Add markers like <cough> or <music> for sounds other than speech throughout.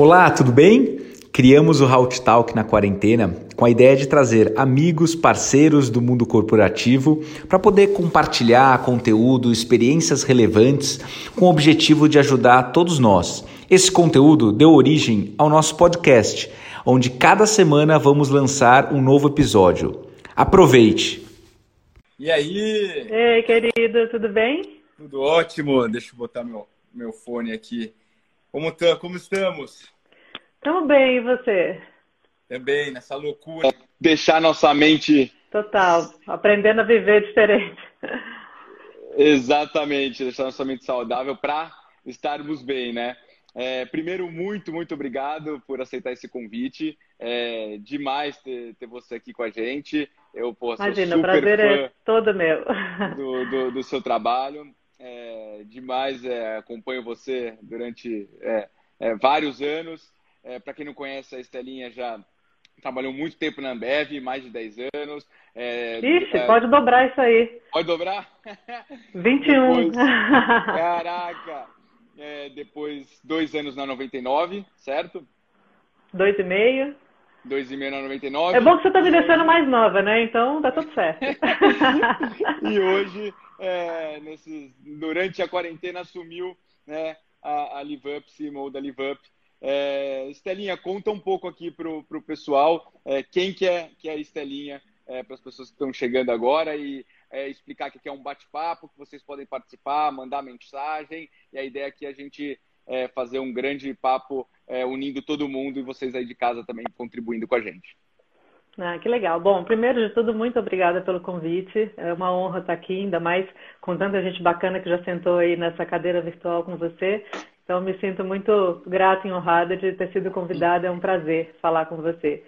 Olá, tudo bem? Criamos o Halt Talk na quarentena com a ideia de trazer amigos, parceiros do mundo corporativo para poder compartilhar conteúdo, experiências relevantes com o objetivo de ajudar todos nós. Esse conteúdo deu origem ao nosso podcast, onde cada semana vamos lançar um novo episódio. Aproveite! E aí? Ei, querido, tudo bem? Tudo ótimo. Deixa eu botar meu, meu fone aqui. Como, tá, como estamos? Estamos bem, e você? Também, nessa loucura. Deixar nossa mente. Total, aprendendo a viver diferente. Exatamente, deixar nossa mente saudável para estarmos bem, né? É, primeiro, muito, muito obrigado por aceitar esse convite. É demais ter, ter você aqui com a gente. Eu, pô, Imagina, o prazer é todo meu. Do, do, do seu trabalho. É, demais, é, acompanho você durante é, é vários anos. É, Para quem não conhece, a Estelinha já trabalhou muito tempo na Ambev, mais de 10 anos. É, Ixi, é, pode dobrar isso aí. Pode dobrar? <laughs> 21. Depois, <laughs> caraca! É, depois, dois anos na 99, certo? Dois e meio. Dois e meio na 99. É bom que você está me deixando mais nova, né? Então dá tudo certo. <laughs> e hoje, é, nesses, durante a quarentena, assumiu né, a, a Live Up, CMO da Live Up. É, Estelinha, conta um pouco aqui para o pessoal é, quem que é, que é a Estelinha, é, para as pessoas que estão chegando agora e é, explicar que aqui é um bate-papo, que vocês podem participar, mandar mensagem, e a ideia aqui é a gente é, fazer um grande papo é, unindo todo mundo e vocês aí de casa também contribuindo com a gente. Ah, que legal. Bom, primeiro de tudo, muito obrigada pelo convite. É uma honra estar aqui, ainda mais com tanta gente bacana que já sentou aí nessa cadeira virtual com você. Então, me sinto muito grata e honrada de ter sido convidada. É um prazer falar com você.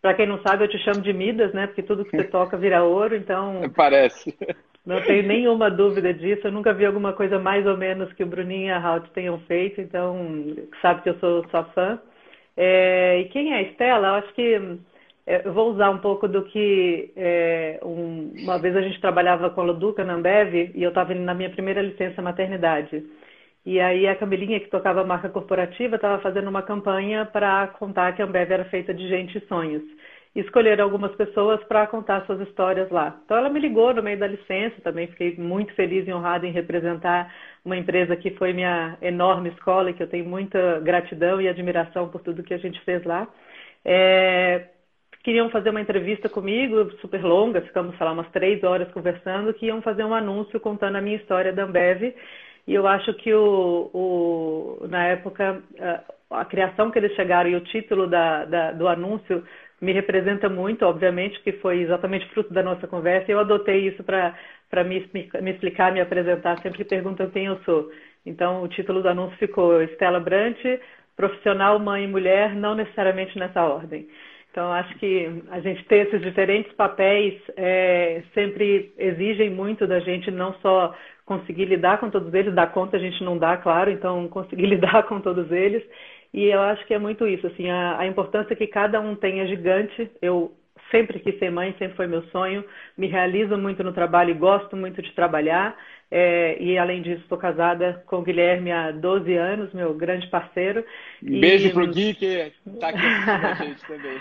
Para quem não sabe, eu te chamo de Midas, né? Porque tudo que você toca vira ouro, então. <laughs> Parece. Não tenho nenhuma dúvida disso. Eu nunca vi alguma coisa mais ou menos que o Bruninho e a Halt tenham feito, então sabe que eu sou sua fã. É... e quem é a Estela? Eu acho que eu vou usar um pouco do que é, um... uma vez a gente trabalhava com a Luduca na Ambev e eu estava na minha primeira licença maternidade. E aí a Camilinha, que tocava a marca corporativa, estava fazendo uma campanha para contar que a Ambev era feita de gente e sonhos. E escolheram algumas pessoas para contar suas histórias lá. Então ela me ligou no meio da licença, também fiquei muito feliz e honrada em representar uma empresa que foi minha enorme escola e que eu tenho muita gratidão e admiração por tudo que a gente fez lá. É, queriam fazer uma entrevista comigo, super longa, ficamos, sei lá, umas três horas conversando, que iam fazer um anúncio contando a minha história da Ambev e eu acho que o, o, na época a, a, criação que eles chegaram e o título da, da, do anúncio me representa muito, obviamente, que foi exatamente fruto da nossa conversa. E eu adotei isso para me, me explicar, me apresentar sempre perguntam quem eu sou. Então, o título do anúncio ficou Estela Brant, profissional, mãe e mulher, não necessariamente nessa ordem. Então, acho que a gente ter esses diferentes papéis é, sempre exigem muito da gente, não só conseguir lidar com todos eles, dar conta a gente não dá, claro, então <laughs> conseguir lidar com todos eles. E eu acho que é muito isso, assim, a, a importância que cada um tem é gigante. Eu sempre quis ser mãe, sempre foi meu sonho. Me realizo muito no trabalho e gosto muito de trabalhar. É, e além disso, estou casada com o Guilherme há 12 anos, meu grande parceiro. Beijo pro Gui, que está aqui com a gente também.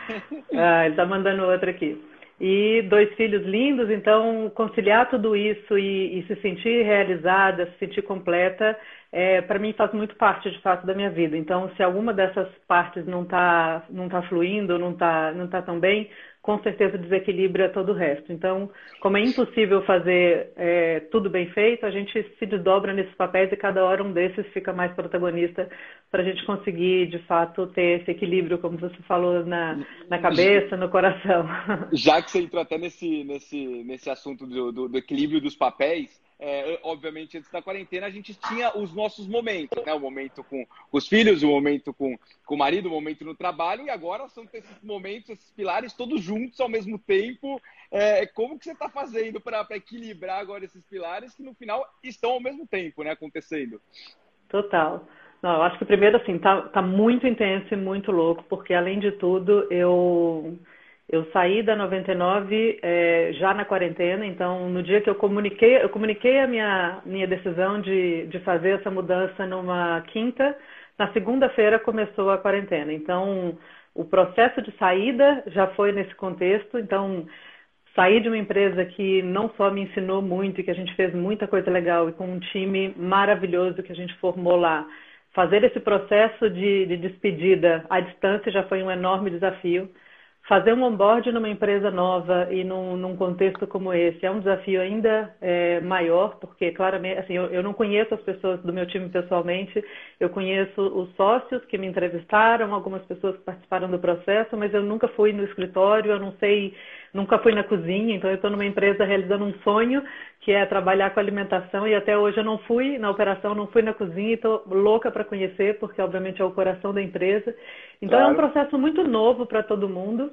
<laughs> ah, ele está mandando outro aqui e dois filhos lindos, então conciliar tudo isso e, e se sentir realizada, se sentir completa, é, para mim faz muito parte de fato da minha vida. Então, se alguma dessas partes não está não tá fluindo, não está não tá tão bem, com certeza desequilibra todo o resto. Então, como é impossível fazer é, tudo bem feito, a gente se desdobra nesses papéis e cada hora um desses fica mais protagonista para a gente conseguir, de fato, ter esse equilíbrio, como você falou, na, na cabeça, no coração. Já que você entrou até nesse, nesse, nesse assunto do, do, do equilíbrio dos papéis, é, obviamente, antes da quarentena, a gente tinha os nossos momentos, né? O momento com os filhos, o momento com, com o marido, o momento no trabalho, e agora são esses momentos, esses pilares todos juntos ao mesmo tempo. É, como que você está fazendo para equilibrar agora esses pilares que no final estão ao mesmo tempo, né, acontecendo? Total. Não, eu acho que primeiro assim, tá, tá muito intenso e muito louco, porque além de tudo, eu eu saí da 99 é, já na quarentena, então no dia que eu comuniquei, eu comuniquei a minha, minha decisão de, de fazer essa mudança numa quinta, na segunda-feira começou a quarentena. Então, o processo de saída já foi nesse contexto. Então, sair de uma empresa que não só me ensinou muito e que a gente fez muita coisa legal e com um time maravilhoso que a gente formou lá, fazer esse processo de, de despedida à distância já foi um enorme desafio. Fazer um onboard numa empresa nova e num, num contexto como esse é um desafio ainda é, maior, porque claramente, assim, eu, eu, não conheço as pessoas do meu time pessoalmente, eu conheço os sócios que me entrevistaram, algumas pessoas que participaram do processo, mas eu nunca fui no escritório, eu não sei nunca fui na cozinha, então eu estou numa empresa realizando um sonho que é trabalhar com alimentação e até hoje eu não fui na operação, não fui na cozinha e estou louca para conhecer, porque obviamente é o coração da empresa. Então claro. é um processo muito novo para todo mundo.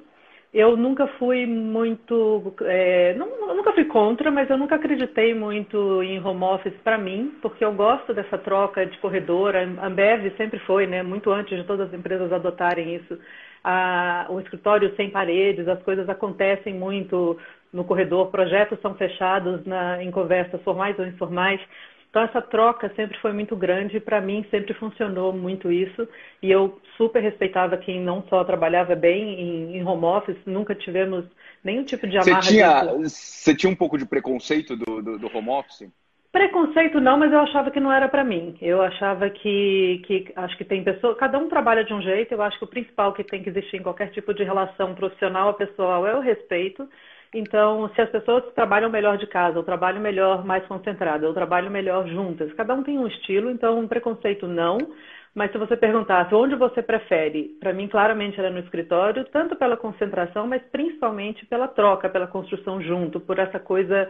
Eu nunca fui muito, é, não, nunca fui contra, mas eu nunca acreditei muito em home office para mim, porque eu gosto dessa troca de corredor. A Ambev sempre foi, né, muito antes de todas as empresas adotarem isso a, o escritório sem paredes, as coisas acontecem muito no corredor, projetos são fechados na, em conversas formais ou informais. Então, essa troca sempre foi muito grande e, para mim, sempre funcionou muito isso. E eu super respeitava quem não só trabalhava bem em, em home office, nunca tivemos nenhum tipo de amarra. Você tinha, você tinha um pouco de preconceito do, do, do home office? Preconceito não, mas eu achava que não era para mim. Eu achava que, que acho que tem pessoas, cada um trabalha de um jeito. Eu acho que o principal que tem que existir em qualquer tipo de relação profissional ou pessoal é o respeito. Então, se as pessoas trabalham melhor de casa, ou trabalham melhor mais concentrada, ou trabalham melhor juntas, cada um tem um estilo, então um preconceito não. Mas se você perguntasse onde você prefere, para mim claramente era no escritório, tanto pela concentração, mas principalmente pela troca, pela construção junto, por essa coisa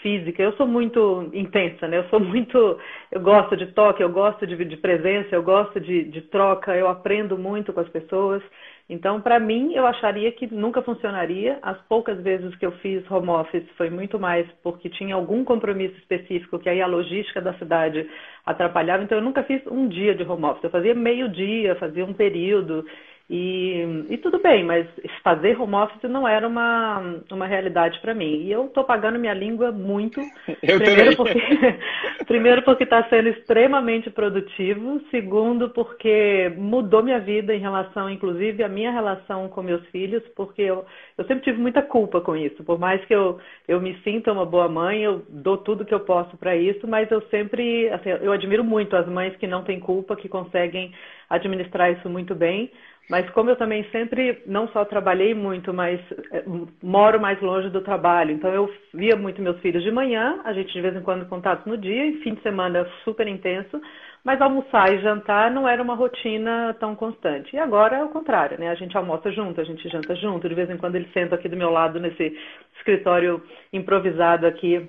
física. Eu sou muito intensa, né? Eu sou muito. Eu gosto de toque, eu gosto de, de presença, eu gosto de, de troca, eu aprendo muito com as pessoas. Então, para mim, eu acharia que nunca funcionaria. As poucas vezes que eu fiz home office foi muito mais porque tinha algum compromisso específico que aí a logística da cidade atrapalhava. Então, eu nunca fiz um dia de home office. Eu fazia meio dia, fazia um período. E, e, tudo bem, mas fazer home office não era uma, uma realidade para mim. E eu estou pagando minha língua muito. <laughs> Eu primeiro também. porque primeiro porque <laughs> está sendo extremamente produtivo. Segundo porque mudou minha vida em relação, inclusive, a minha relação com meus filhos, porque eu, eu sempre tive muita culpa com isso. Por mais que eu, eu me sinta uma boa mãe, eu dou tudo que eu posso para isso, mas eu sempre, assim, eu admiro muito as mães que não têm culpa, que conseguem administrar isso muito bem. Mas como eu também sempre não só trabalhei muito, mas é, moro mais longe do trabalho, então eu via muito meus filhos de manhã, a gente de vez em quando contato no dia, e fim de semana super intenso, mas almoçar e jantar não era uma rotina tão constante. E agora é o contrário, né? A gente almoça junto, a gente janta junto, de vez em quando ele senta aqui do meu lado nesse escritório improvisado aqui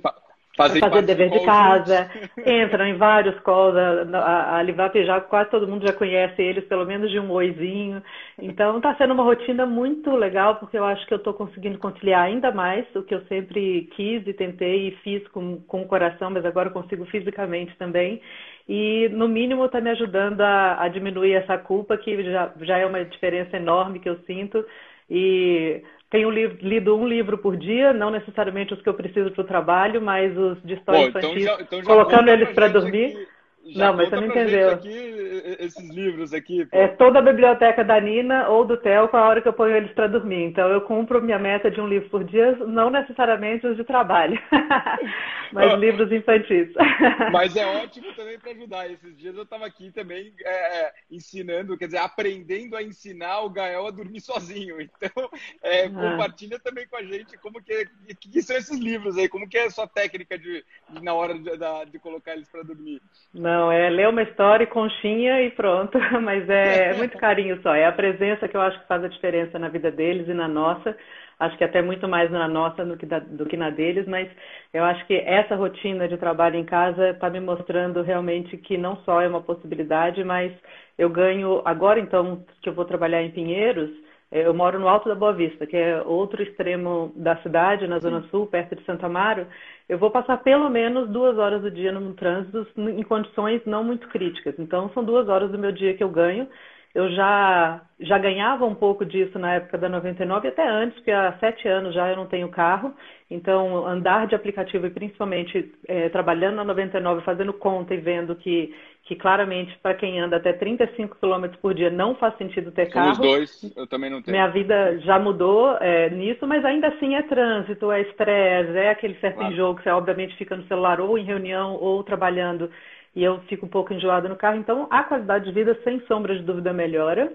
fazer, fazer dever de casa, <laughs> entram em vários calls, a, a Livap já quase todo mundo já conhece eles, pelo menos de um oizinho. Então está sendo uma rotina muito legal, porque eu acho que eu estou conseguindo conciliar ainda mais o que eu sempre quis e tentei e fiz com, com o coração, mas agora consigo fisicamente também. E, no mínimo, está me ajudando a, a diminuir essa culpa, que já, já é uma diferença enorme que eu sinto. E tenho lido um livro por dia, não necessariamente os que eu preciso para o trabalho, mas os de história Pô, então infantil, então já, então já colocando eles para dormir. Aqui já não, mas você não entendeu. Aqui, esses livros aqui. Pô. É toda a biblioteca da Nina ou do Theo com a hora que eu ponho eles para dormir. Então eu cumpro minha meta de um livro por dia, não necessariamente os de trabalho, <laughs> mas livros infantis. <laughs> mas é ótimo também para ajudar. Esses dias eu estava aqui também é, é, ensinando, quer dizer, aprendendo a ensinar o Gael a dormir sozinho. Então é, ah. compartilha também com a gente como que, que, são esses livros aí, como que é a sua técnica de, de na hora de, de colocar eles para dormir. Não, não, é ler uma história e conchinha e pronto. <laughs> Mas é, é muito carinho só. É a presença que eu acho que faz a diferença na vida deles e na nossa. Acho que até muito mais na nossa do que, da, do que na deles, mas eu acho que essa rotina de trabalho em casa está me mostrando realmente que não só é uma possibilidade, mas eu ganho agora então que eu vou trabalhar em Pinheiros, eu moro no Alto da Boa Vista, que é outro extremo da cidade, na Zona Sul, perto de Santa Amaro. Eu vou passar pelo menos duas horas do dia no trânsito em condições não muito críticas. Então, são duas horas do meu dia que eu ganho. Eu já, já ganhava um pouco disso na época da 99 e até antes, porque há sete anos já eu não tenho carro. Então, andar de aplicativo e principalmente é, trabalhando na 99, fazendo conta e vendo que, que claramente para quem anda até 35 km por dia não faz sentido ter carro. Os dois, eu também não tenho. Minha vida já mudou é, nisso, mas ainda assim é trânsito, é estresse, é aquele certo claro. enjoo que você obviamente fica no celular ou em reunião ou trabalhando e eu fico um pouco enjoada no carro. Então, a qualidade de vida, sem sombra de dúvida, melhora.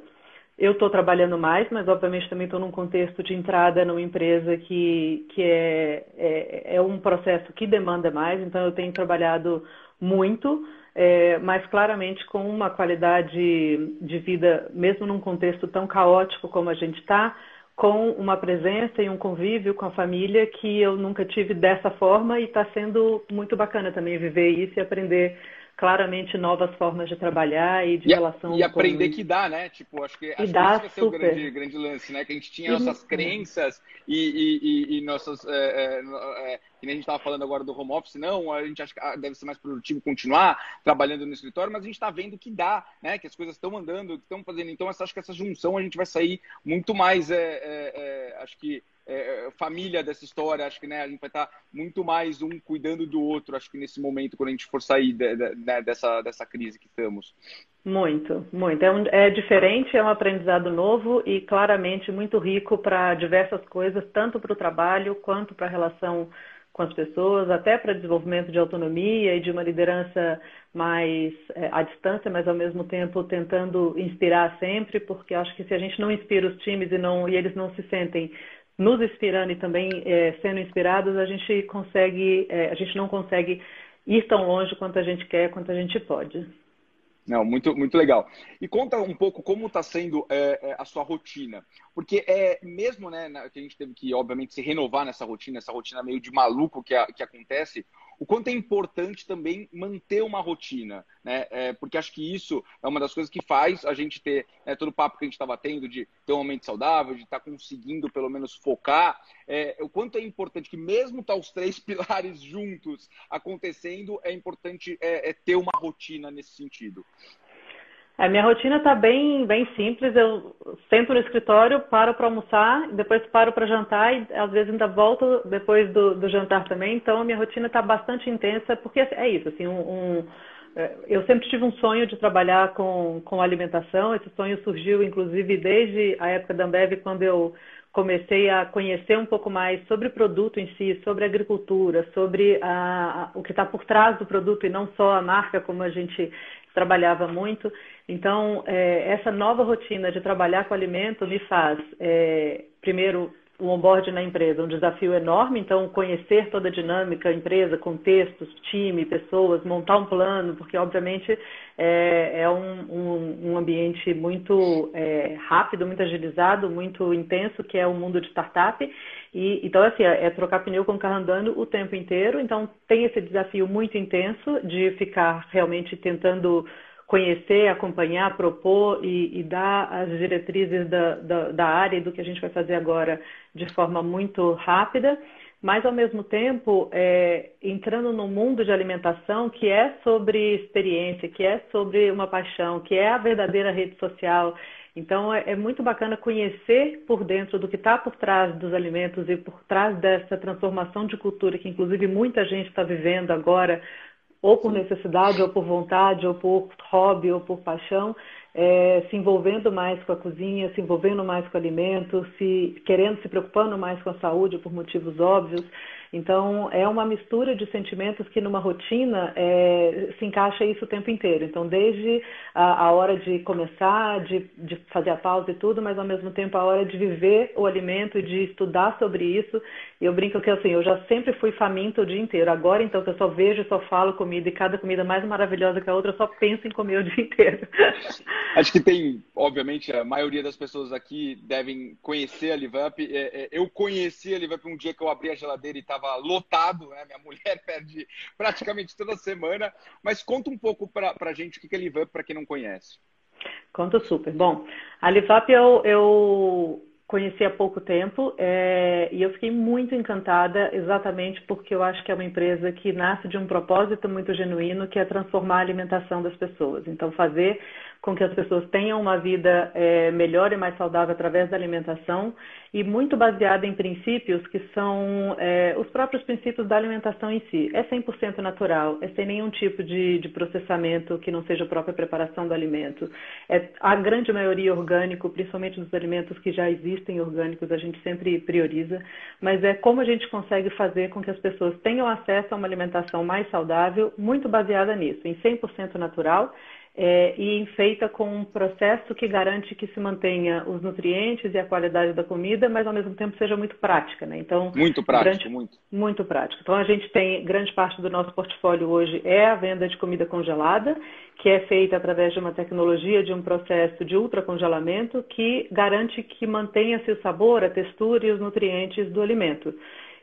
Eu estou trabalhando mais, mas obviamente também estou num contexto de entrada numa empresa que, que é, é, é, um processo que demanda mais, então eu tenho trabalhado muito, é, mas claramente com uma qualidade de vida, mesmo num contexto tão caótico como a gente está, com uma presença e um convívio com a família que eu nunca tive dessa forma e está sendo muito bacana também viver isso e aprender claramente novas formas de trabalhar e de e, relação. E aprender que dá, né? Tipo, acho que, acho que dá, vai ser o grande, grande lance, né? Que a gente tinha nossas crenças e, e, e nossas. É, é, é, que nem a gente estava falando agora do home office, não, a gente acha que ah, deve ser mais produtivo continuar trabalhando no escritório, mas a gente está vendo que dá, né? Que as coisas estão andando, que estão fazendo. Então, acho que essa junção a gente vai sair muito mais. É, é, é, acho que é, é, família dessa história. Acho que né, a gente vai estar muito mais um cuidando do outro, acho que nesse momento, quando a gente for sair de, de, né, dessa, dessa crise que estamos. Muito, muito. É, um, é diferente, é um aprendizado novo e claramente muito rico para diversas coisas, tanto para o trabalho quanto para a relação com as pessoas, até para desenvolvimento de autonomia e de uma liderança mais é, à distância, mas ao mesmo tempo tentando inspirar sempre, porque acho que se a gente não inspira os times e, não, e eles não se sentem nos inspirando e também é, sendo inspirados, a gente consegue, é, a gente não consegue ir tão longe quanto a gente quer, quanto a gente pode. Não, muito, muito legal. E conta um pouco como está sendo é, é, a sua rotina. Porque é mesmo né, que a gente teve que, obviamente, se renovar nessa rotina, essa rotina meio de maluco que, a, que acontece, o quanto é importante também manter uma rotina, né? É, porque acho que isso é uma das coisas que faz a gente ter né, todo o papo que a gente estava tendo de ter um momento saudável, de estar tá conseguindo pelo menos focar. É, o quanto é importante que mesmo tá os três <laughs> pilares juntos acontecendo, é importante é, é ter uma rotina nesse sentido. A minha rotina está bem, bem simples. Eu sento no escritório, paro para almoçar, depois paro para jantar e às vezes ainda volto depois do, do jantar também. Então a minha rotina está bastante intensa, porque é isso, assim, um, um, é, eu sempre tive um sonho de trabalhar com, com alimentação. Esse sonho surgiu, inclusive, desde a época da Ambev, quando eu comecei a conhecer um pouco mais sobre o produto em si, sobre a agricultura, sobre a, a, o que está por trás do produto e não só a marca, como a gente trabalhava muito. Então, é, essa nova rotina de trabalhar com alimento me faz, é, primeiro, o onboard na empresa, um desafio enorme, então conhecer toda a dinâmica, empresa, contextos, time, pessoas, montar um plano, porque obviamente é, é um, um, um, ambiente muito é, rápido, muito agilizado, muito intenso, que é o mundo de startup. E, então, assim, é, é trocar pneu com o carro andando o tempo inteiro. Então, tem esse desafio muito intenso de ficar realmente tentando conhecer, acompanhar, propor e, e dar as diretrizes da, da, da, área e do que a gente vai fazer agora de forma muito rápida, mas ao mesmo tempo é, entrando no mundo de alimentação que é sobre experiência, que é sobre uma paixão, que é a verdadeira rede social. Então é, é muito bacana conhecer por dentro do que está por trás dos alimentos e por trás dessa transformação de cultura que inclusive muita gente está vivendo agora ou por necessidade, ou por vontade, ou por hobby, ou por paixão, é, se envolvendo mais com a cozinha, se envolvendo mais com o alimento, se querendo, se preocupando mais com a saúde por motivos óbvios. Então, é uma mistura de sentimentos que numa rotina é, se encaixa isso o tempo inteiro. Então, desde a, a hora de começar, de, de, fazer a pausa e tudo, mas ao mesmo tempo a hora de viver o alimento de estudar sobre isso. Eu brinco que assim, eu já sempre fui faminta o dia inteiro. Agora, então, que eu só vejo só falo comida e cada comida mais maravilhosa que a outra, eu só penso em comer o dia inteiro. <laughs> Acho que tem, obviamente, a maioria das pessoas aqui devem conhecer a LiveUp. É, é, eu conheci a LiveUp um dia que eu abri a geladeira e estava estava lotado, né? Minha <laughs> mulher perde praticamente toda semana. Mas conta um pouco para a gente o que é LiveUp para quem não conhece. Conto super. Bom, a LiveUp eu, eu conheci há pouco tempo é, e eu fiquei muito encantada exatamente porque eu acho que é uma empresa que nasce de um propósito muito genuíno que é transformar a alimentação das pessoas. Então, fazer com que as pessoas tenham uma vida é, melhor e mais saudável através da alimentação e muito baseada em princípios que são é, os próprios princípios da alimentação em si. É 100% natural, é sem nenhum tipo de, de, processamento que não seja a própria preparação do alimento. É a grande maioria orgânico, principalmente nos alimentos que já existem orgânicos, a gente sempre prioriza, mas é como a gente consegue fazer com que as pessoas tenham acesso a uma alimentação mais saudável, muito baseada nisso, em 100% natural é, e feita com um processo que garante que se mantenha os nutrientes e a qualidade da comida, mas ao mesmo tempo seja muito prática, né? Então muito prático, grande, muito muito prático. Então a gente tem grande parte do nosso portfólio hoje é a venda de comida congelada, que é feita através de uma tecnologia de um processo de ultracongelamento que garante que mantenha-se o sabor, a textura e os nutrientes do alimento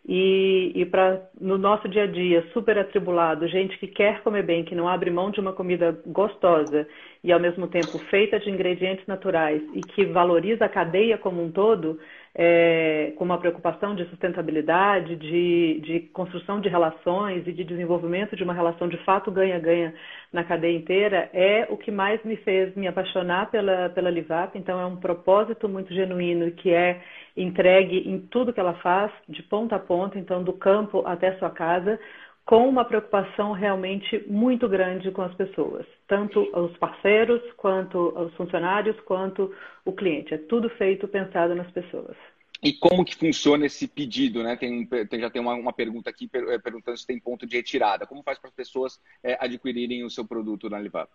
e, e para no nosso dia a dia super atribulado, gente que quer comer bem, que não abre mão de uma comida gostosa e ao mesmo tempo feita de ingredientes naturais e que valoriza a cadeia como um todo, é, com uma preocupação de sustentabilidade, de, de, construção de relações e de desenvolvimento de uma relação de fato ganha-ganha na cadeia inteira, é o que mais me fez me apaixonar pela, pela Livap. Então, é um propósito muito genuíno que é entregue em tudo que ela faz, de ponta a ponta, então do campo até sua casa, com uma preocupação realmente muito grande com as pessoas, tanto os parceiros, quanto os funcionários, quanto o cliente. É tudo feito pensado nas pessoas. E como que funciona esse pedido, né? Tem, tem já tem uma, uma, pergunta aqui eh, perguntando se tem ponto de retirada. Como faz para as pessoas é, adquirirem o seu produto na Livap?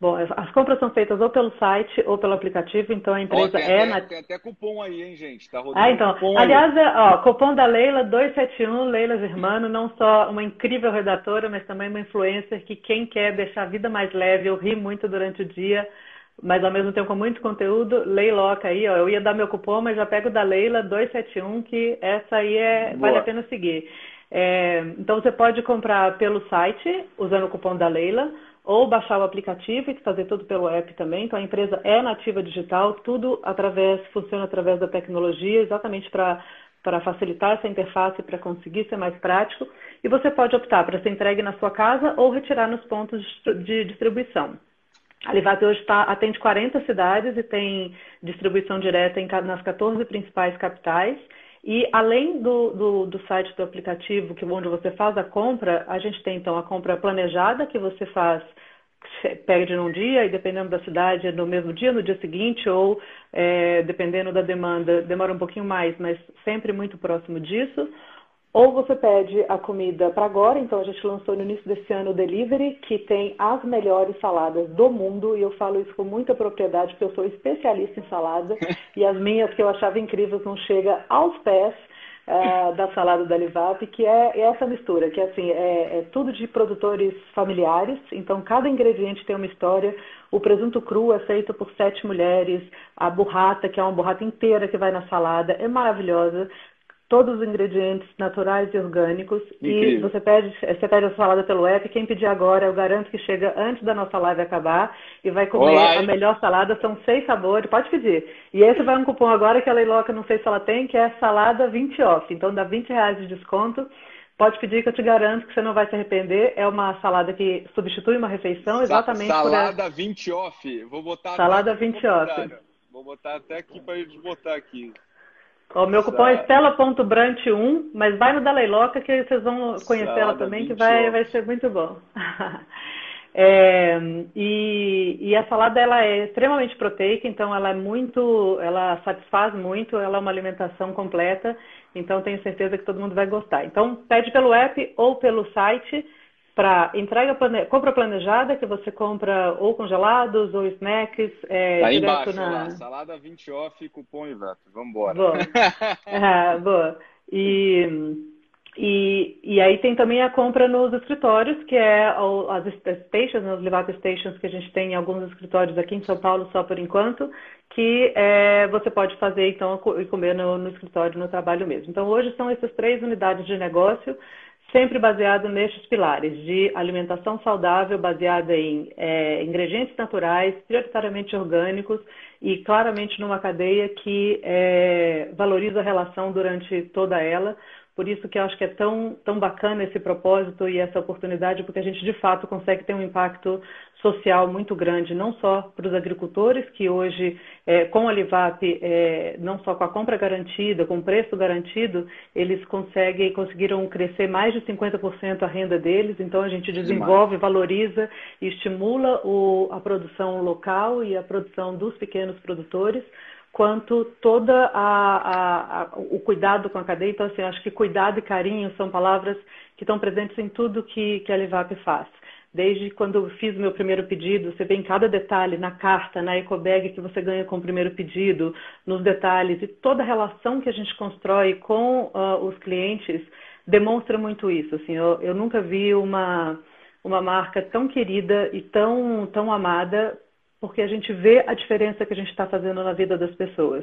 Bom, as compras são feitas ou pelo site ou pelo aplicativo, então a empresa oh, é... Até, na... Tem até cupom aí, hein, gente? Tá rodando ah, então. Cupom Aliás, aí. É, ó, cupom da Leila 271, Leila Germano, não só uma incrível redatora, mas também uma influencer que quem quer deixar a vida mais leve, eu ri muito durante o dia, mas ao mesmo tempo com muito conteúdo, Leiloca aí, ó, eu ia dar meu cupom, mas já pego da Leila 271, que essa aí é, vale a pena seguir. É, então você pode comprar pelo site, usando o cupom da Leila, ou baixar o aplicativo e fazer tudo pelo app também. Então a empresa é nativa digital, tudo através funciona através da tecnologia, exatamente para para facilitar essa interface, para conseguir ser mais prático. E você pode optar para ser entregue na sua casa ou retirar nos pontos de distribuição. A Livap hoje tá, atende 40 cidades e tem distribuição direta em, nas 14 principais capitais. E além do, do, do, site do aplicativo, que onde você faz a compra, a gente tem então a compra planejada que você faz, pede num dia e dependendo da cidade no mesmo dia, no dia seguinte, ou é, dependendo da demanda, demora um pouquinho mais, mas sempre muito próximo disso. Ou você pede a comida para agora, então a gente lançou no início desse ano o Delivery, que tem as melhores saladas do mundo, e eu falo isso com muita propriedade, porque eu sou especialista em salada, <laughs> e as minhas que eu achava incríveis não chegam aos pés uh, <laughs> da salada da Livap, que é, é, essa mistura, que assim, é, é tudo de produtores familiares, então cada ingrediente tem uma história, o presunto cru é feito por sete mulheres, a burrata, que é uma burrata inteira que vai na salada, é maravilhosa todos os ingredientes naturais e orgânicos. Incrível. E você pede, você pede a salada pelo app. Quem pedir agora, eu garanto que chega antes da nossa live acabar e vai comer Olá, a melhor salada. São seis sabores, pode pedir. E esse vai um cupom agora que a Leiloca não sei se ela tem, que é salada 20 off. Então dá 20 reais de desconto. Pode pedir que eu te garanto que você não vai se arrepender. É uma salada que substitui uma refeição exatamente salada por... 20 off. Vou botar salada 20 off. Vou botar até aqui para gente botar aqui. O meu cupom é estela.brant1, mas vai no da Leiloca que vocês vão conhecer ela também, que vai, vai ser muito bom. <laughs> é, e, e, a salada ela é extremamente proteica, então ela é muito, ela satisfaz muito, ela é uma alimentação completa, então tenho certeza que todo mundo vai gostar. Então pede pelo app ou pelo site para entrega plane... compra planejada, que você compra ou congelados ou snacks. É, Aí embaixo, na... lá, salada 20 off, cupom Ivato. Vamos embora. Boa. ah, <laughs> boa. E, e, e aí tem também a compra nos escritórios, que é as stations, as Livato Stations que a gente tem em alguns escritórios aqui em São Paulo, só por enquanto, que é, você pode fazer então e comer no, no escritório, no trabalho mesmo. Então hoje são essas três unidades de negócio sempre baseado nestes pilares de alimentação saudável, baseada em é, ingredientes naturais, prioritariamente orgânicos e claramente numa cadeia que é, valoriza a relação durante toda ela, por isso que eu acho que é tão, tão bacana esse propósito e essa oportunidade, porque a gente de fato consegue ter um impacto social muito grande, não só para os agricultores, que hoje, é, com a Livap, é, não só com a compra garantida, com o preço garantido, eles conseguem, conseguiram crescer mais de 50% a renda deles, então a gente desenvolve, valoriza e estimula o, a produção local e a produção dos pequenos produtores, quanto toda a, a, a, o cuidado com a cadeia. Então, assim, acho que cuidado e carinho são palavras que estão presentes em tudo que, que a Livap faz. Desde quando eu fiz o meu primeiro pedido, você vê em cada detalhe, na carta, na ecobag que você ganha com o primeiro pedido, nos detalhes, e toda a relação que a gente constrói com uh, os clientes demonstra muito isso. Assim, eu, eu nunca vi uma, uma marca tão querida e tão, tão amada porque a gente vê a diferença que a gente está fazendo na vida das pessoas.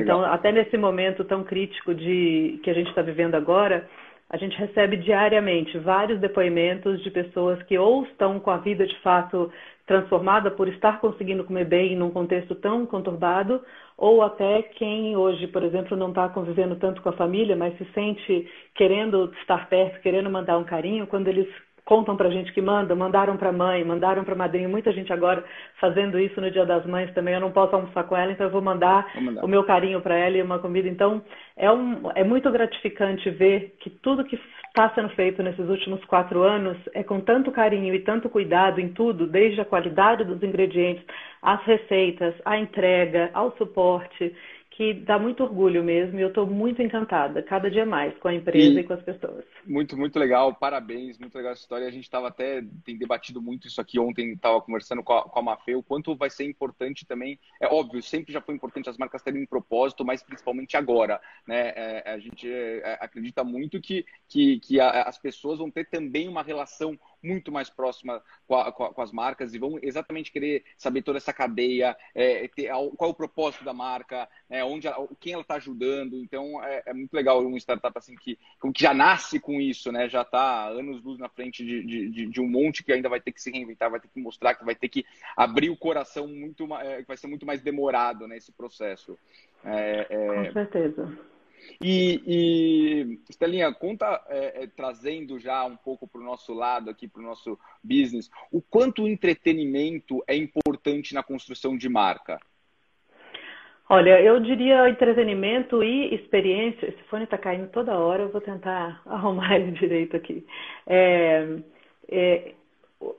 Então, até nesse momento tão crítico de que a gente está vivendo agora, a gente recebe diariamente vários depoimentos de pessoas que ou estão com a vida de fato transformada por estar conseguindo comer bem num contexto tão conturbado, ou até quem hoje, por exemplo, não está convivendo tanto com a família, mas se sente querendo estar perto, querendo mandar um carinho, quando eles contam pra gente que mandam, mandaram pra mãe, mandaram pra madrinha, muita gente agora fazendo isso no Dia das Mães também, eu não posso almoçar com ela, então eu vou mandar, vou mandar. o meu carinho para ela e uma comida. Então, é, um, é muito gratificante ver que tudo que está sendo feito nesses últimos quatro anos é com tanto carinho e tanto cuidado em tudo, desde a qualidade dos ingredientes, as receitas, a entrega, ao suporte que dá muito orgulho mesmo e eu estou muito encantada, cada dia mais, com a empresa e, e, com as pessoas. Muito, muito legal, parabéns, muito legal essa história. A gente estava até, tem debatido muito isso aqui ontem, estava conversando com a, com a Mafê, o quanto vai ser importante também, é óbvio, sempre já foi importante as marcas terem um propósito, mas principalmente agora, né? É, a gente é, acredita muito que, que, que a, as pessoas vão ter também uma relação muito mais próxima com, a, com, as marcas e vão exatamente querer saber toda essa cadeia, é, ter, qual é o propósito da marca, é, onde ela, quem ela está ajudando. Então é, é, muito legal um startup assim que, que já nasce com isso, né? Já está anos luz na frente de, de, de, um monte que ainda vai ter que se reinventar, vai ter que mostrar, que vai ter que abrir o coração muito, é, vai ser muito mais demorado nesse né, processo. É, é, com certeza. E, e Estelinha, conta, é, é, trazendo já um pouco para o nosso lado aqui, para o nosso business, o quanto o entretenimento é importante na construção de marca? Olha, eu diria entretenimento e experiência. Esse fone está caindo toda hora, eu vou tentar <laughs> arrumar ele direito aqui. É, é,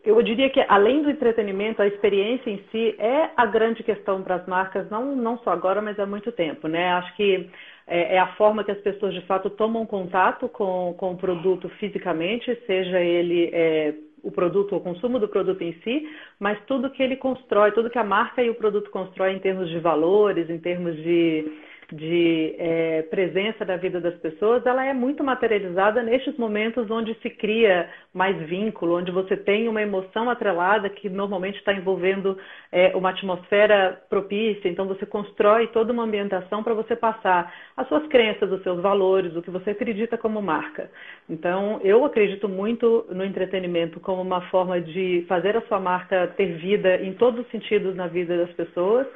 eu diria que além do entretenimento, a experiência em si é a grande questão para as marcas, não, não só agora, mas há muito tempo, né? Acho que é, é, a forma que as pessoas de fato tomam contato com, com o produto fisicamente, seja ele é, o produto, o consumo do produto em si, mas tudo que ele constrói, tudo que a marca e o produto constrói em termos de valores, em termos de de é, presença da vida das pessoas, ela é muito materializada nestes momentos onde se cria mais vínculo, onde você tem uma emoção atrelada que normalmente está envolvendo é, uma atmosfera propícia. Então você constrói toda uma ambientação para você passar as suas crenças, os seus valores, o que você acredita como marca. Então eu acredito muito no entretenimento como uma forma de fazer a sua marca ter vida em todos os sentidos na vida das pessoas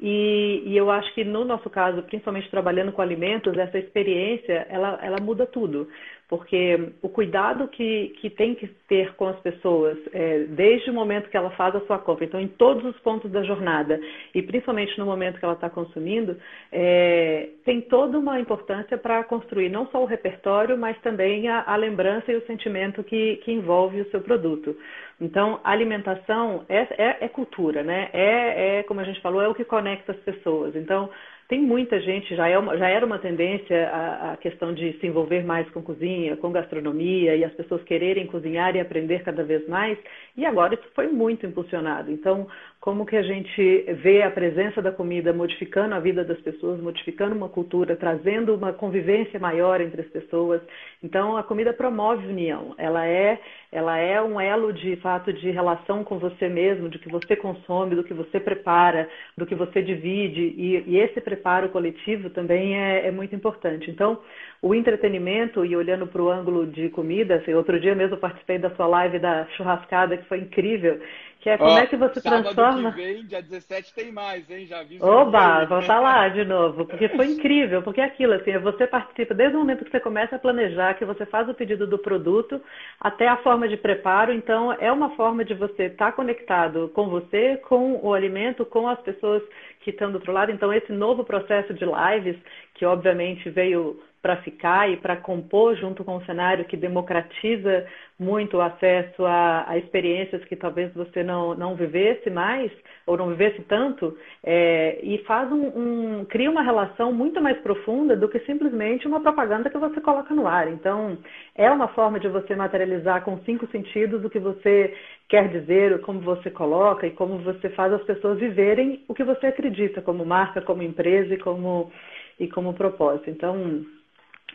e, e, eu acho que no nosso caso, principalmente trabalhando com alimentos, essa experiência ela, ela muda tudo porque o cuidado que, que tem que ter com as pessoas, é, desde o momento que ela faz a sua compra, então em todos os pontos da jornada, e principalmente no momento que ela está consumindo, é, tem toda uma importância para construir não só o repertório, mas também a, a lembrança e o sentimento que, que, envolve o seu produto. Então, alimentação é, é, é cultura, né? É, é, como a gente falou, é o que conecta as pessoas. Então, tem muita gente, já, é uma, já era uma tendência a, a, questão de se envolver mais com cozinha, com gastronomia e as pessoas quererem cozinhar e aprender cada vez mais, e agora isso foi muito impulsionado. Então, como que a gente vê a presença da comida modificando a vida das pessoas, modificando uma cultura, trazendo uma convivência maior entre as pessoas. Então, a comida promove união. Ela é, ela é um elo de fato de relação com você mesmo, de que você consome, do que você prepara, do que você divide. E, e esse preparo coletivo também é, é muito importante. Então, o entretenimento e olhando para o ângulo de comida, assim, outro dia mesmo eu participei da sua live da churrascada que foi incrível que é como é que você transforma. Que vem, dia 17 tem mais, hein? Já vi Oba, voltar lá de novo, porque foi <laughs> incrível, porque é aquilo, assim, você participa desde o momento que você começa a planejar, que você faz o pedido do produto, até a forma de preparo, então é uma forma de você estar conectado com você, com o alimento, com as pessoas que estão do outro lado. Então, esse novo processo de lives, que obviamente veio para ficar e para compor junto com o cenário que democratiza muito o acesso a, a, experiências que talvez você não, não vivesse mais ou não vivesse tanto é, e faz um, um, cria uma relação muito mais profunda do que simplesmente uma propaganda que você coloca no ar. Então é uma forma de você materializar com cinco sentidos o que você quer dizer, como você coloca e como você faz as pessoas viverem o que você acredita como marca, como empresa e como e como propósito. Então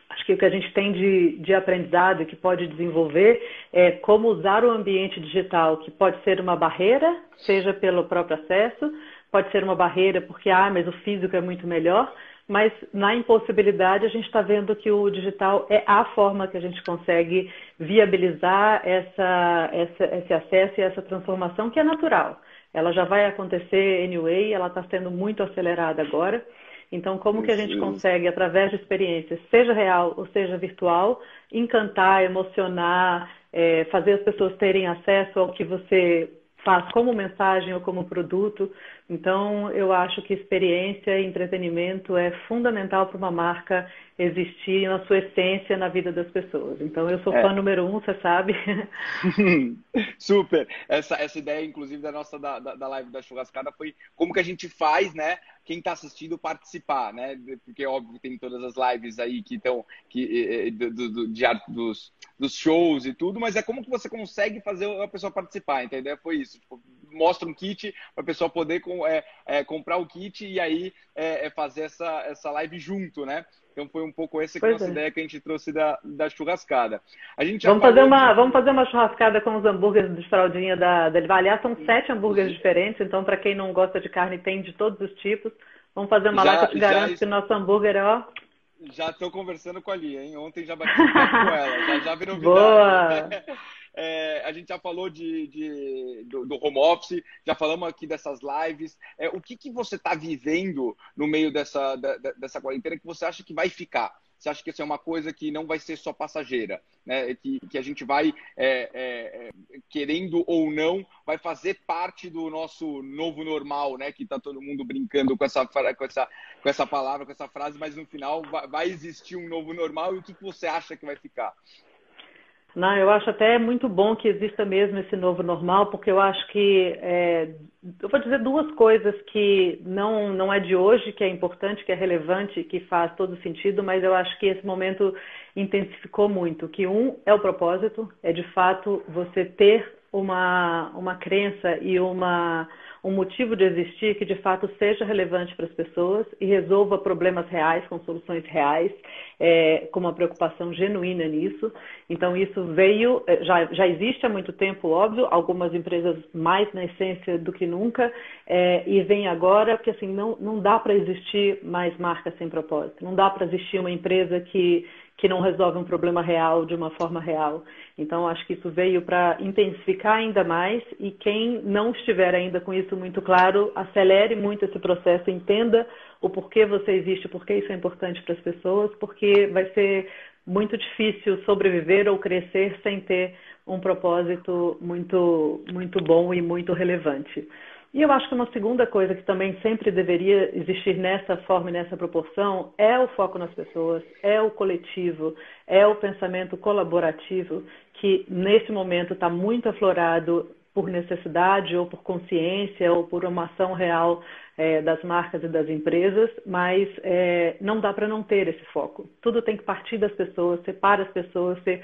Acho que o que a gente tem de, de aprendizado que pode desenvolver é como usar o ambiente digital, que pode ser uma barreira, seja pelo próprio acesso, pode ser uma barreira porque, ah, mas o físico é muito melhor, mas na impossibilidade a gente está vendo que o digital é a forma que a gente consegue viabilizar essa, essa, esse acesso e essa transformação que é natural. Ela já vai acontecer anyway, ela está sendo muito acelerada agora. Então, como que a gente consegue, através de experiências, seja real ou seja virtual, encantar, emocionar, é, fazer as pessoas terem acesso ao que você faz como mensagem ou como produto. Então, eu acho que experiência e entretenimento é fundamental para uma marca existir na sua essência na vida das pessoas. Então, eu sou é. fã número um, você sabe. <laughs> Super. Essa, essa ideia, inclusive, da nossa da, da live da churrascada foi como que a gente faz, né? Quem está assistindo participar, né? Porque, óbvio, tem todas as lives aí que estão que, do, do, de, dos, dos shows e tudo, mas é como que você consegue fazer a pessoa participar, entendeu? Foi isso. Tipo, mostra um kit para a pessoa poder com, é, é, comprar o kit e aí é, é, fazer essa, essa live junto, né? Então foi um pouco essa que nossa é. ideia que a gente trouxe da, da churrascada. A gente vamos, fazer uma, de... vamos fazer uma churrascada com os hambúrgueres de fraldinha da, da Aliás, são sete hambúrgueres diferentes, então para quem não gosta de carne, tem de todos os tipos. Vamos fazer uma já, lá que eu te garanto já... que o nosso hambúrguer é ó. Já estou conversando com a Lia, hein? Ontem já bati com ela, já, já virou Boa! É, a gente já falou de, de do, do, home office, já falamos aqui dessas lives. É, o que, que você está vivendo no meio dessa, da, dessa quarentena que você acha que vai ficar? Você acha que isso é uma coisa que não vai ser só passageira, né? Que, que a gente vai, é, é, é querendo ou não, vai fazer parte do nosso novo normal, né? Que está todo mundo brincando com essa, com, essa, com essa palavra, com essa frase, mas no final vai, vai existir um novo normal e o que, que você acha que vai ficar? Não, eu acho até muito bom que exista mesmo esse novo normal, porque eu acho que é, eu vou dizer duas coisas que não não é de hoje, que é importante, que é relevante, que faz todo sentido, mas eu acho que esse momento intensificou muito. Que um é o propósito, é de fato você ter uma uma crença e uma um motivo de existir que de fato seja relevante para as pessoas e resolva problemas reais com soluções reais, é, com uma preocupação genuína nisso. Então isso veio, é, já, já existe há muito tempo, óbvio, algumas empresas mais na essência do que nunca, é, e vem agora, porque assim, não, não dá para existir mais marca sem propósito, não dá para existir uma empresa que que não resolve um problema real de uma forma real. Então, acho que isso veio para intensificar ainda mais e quem não estiver ainda com isso muito claro, acelere muito esse processo, entenda o porquê você existe, por que isso é importante para as pessoas, porque vai ser muito difícil sobreviver ou crescer sem ter um propósito muito, muito bom e muito relevante. E eu acho que uma segunda coisa que também sempre deveria existir nessa forma e nessa proporção é o foco nas pessoas, é o coletivo, é o pensamento colaborativo, que nesse momento está muito aflorado por necessidade ou por consciência ou por uma ação real é, das marcas e das empresas, mas é, não dá para não ter esse foco. Tudo tem que partir das pessoas, ser para as pessoas, ser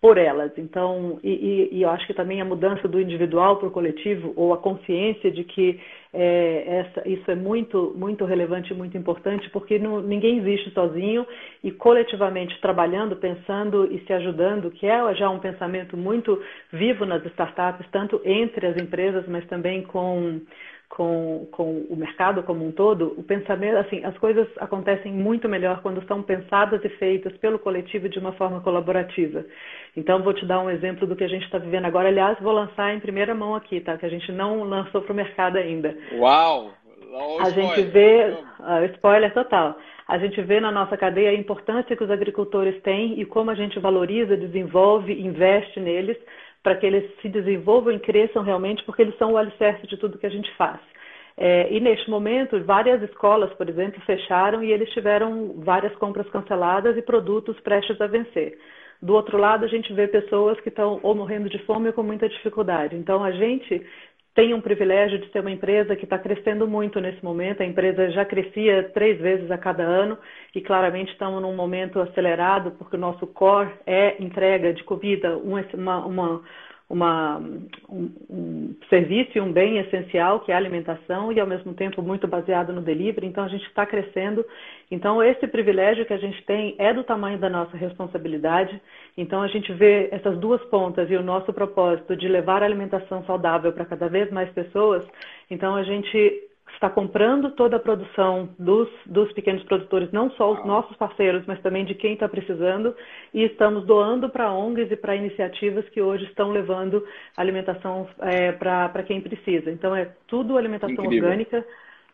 por elas. Então, e, e, e, eu acho que também a mudança do individual para o coletivo, ou a consciência de que é, essa, isso é muito, muito relevante e muito importante, porque não, ninguém existe sozinho e coletivamente trabalhando, pensando e se ajudando, que é já um pensamento muito vivo nas startups, tanto entre as empresas, mas também com com, com o mercado como um todo, o pensamento, assim, as coisas acontecem muito melhor quando são pensadas e feitas pelo coletivo de uma forma colaborativa. Então, vou te dar um exemplo do que a gente está vivendo agora. Aliás, vou lançar em primeira mão aqui, tá? Que a gente não lançou para o mercado ainda. Uau! A gente vê, uh, spoiler total. A gente vê na nossa cadeia a importância que os agricultores têm e como a gente valoriza, desenvolve, investe neles para que eles se desenvolvam e cresçam realmente, porque eles são o alicerce de tudo que a gente faz. É, e neste momento, várias escolas, por exemplo, fecharam e eles tiveram várias compras canceladas e produtos prestes a vencer. Do outro lado, a gente vê pessoas que estão ou morrendo de fome ou com muita dificuldade. Então, a gente tem um privilégio de ser uma empresa que está crescendo muito nesse momento. A empresa já crescia três vezes a cada ano e claramente estamos num momento acelerado porque o nosso core é entrega de comida, uma, uma, uma, um, um, serviço e um bem essencial, que é a alimentação, e ao mesmo tempo muito baseado no delivery. Então, a gente está crescendo. Então, esse privilégio que a gente tem é do tamanho da nossa responsabilidade. Então, a gente vê essas duas pontas e o nosso propósito de levar a alimentação saudável para cada vez mais pessoas. Então, a gente está comprando toda a produção dos, dos pequenos produtores, não só os nossos parceiros, mas também de quem está precisando, e estamos doando para ONGs e para iniciativas que hoje estão levando alimentação é, para quem precisa. Então, é tudo alimentação Incrível. orgânica.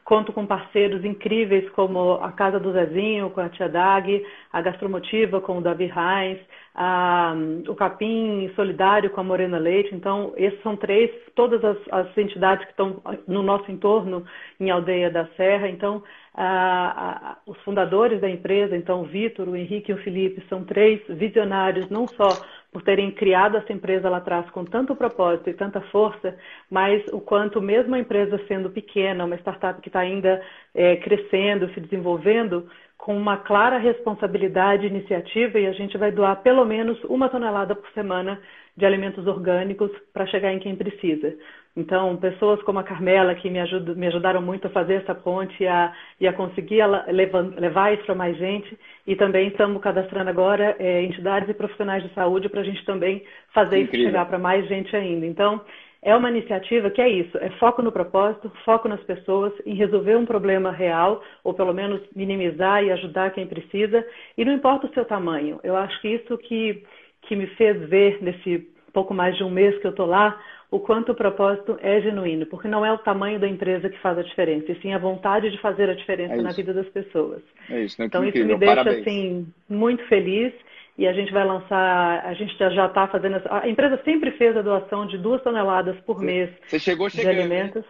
Conto com parceiros incríveis como a Casa do Zezinho, com a Tia Dag, a Gastromotiva com o Davi Heinz, a, o Capim Solidário com a Morena Leite. Então, esses são três, todas as, as entidades que estão no nosso entorno em Aldeia da Serra. Então, a, a, os fundadores da empresa, então o Vitor, o Henrique e o Felipe, são três visionários, não só por terem criado essa empresa lá atrás com tanto propósito e tanta força, mas o quanto mesmo a empresa sendo pequena, uma startup que está ainda é, crescendo, se desenvolvendo, com uma clara responsabilidade e iniciativa e a gente vai doar pelo menos uma tonelada por semana de alimentos orgânicos para chegar em quem precisa. Então, pessoas como a Carmela, que me, ajudam, me ajudaram muito a fazer essa ponte e a, e a conseguir levar, levar isso para mais gente. E também estamos cadastrando agora é, entidades e profissionais de saúde para a gente também fazer Incrível. isso chegar para mais gente ainda. Então, é uma iniciativa que é isso, é foco no propósito, foco nas pessoas, em resolver um problema real, ou pelo menos minimizar e ajudar quem precisa, e não importa o seu tamanho. Eu acho que isso que, que me fez ver nesse pouco mais de um mês que eu estou lá, o quanto o propósito é genuíno, porque não é o tamanho da empresa que faz a diferença, e sim a vontade de fazer a diferença é na vida das pessoas. É isso, né? Então isso me deixa assim muito feliz e a gente vai lançar, a gente já está fazendo, a empresa sempre fez a doação de duas toneladas por mês você chegou de alimentos.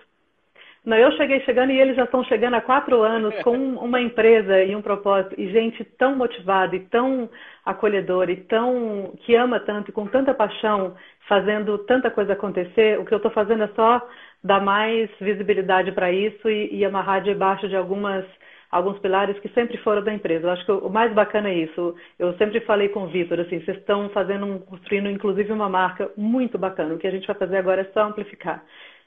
Não, eu cheguei chegando e eles já estão chegando há quatro anos com <laughs> uma empresa e um propósito e gente tão motivada e tão acolhedora e tão que ama tanto e com tanta paixão fazendo tanta coisa acontecer. O que eu estou fazendo é só dar mais visibilidade para isso e, e amarrar debaixo de algumas alguns pilares que sempre foram da empresa. Eu acho que o mais bacana é isso. Eu sempre falei com o Vitor, assim, vocês estão fazendo, construindo inclusive uma marca muito bacana. O que a gente vai fazer agora é só amplificar.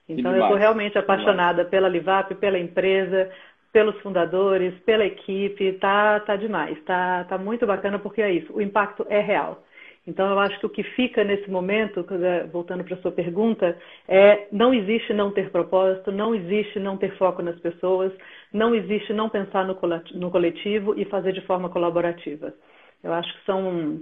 Então eu estou realmente apaixonada pela Livap, pela empresa, pelos fundadores, pela equipe. Tá, tá demais. Tá, tá muito bacana porque é isso. O impacto é real. Então, eu acho que o que fica nesse momento, voltando para a sua pergunta, é não existe não ter propósito, não existe não ter foco nas pessoas, não existe não pensar no coletivo e fazer de forma colaborativa. Eu acho que são,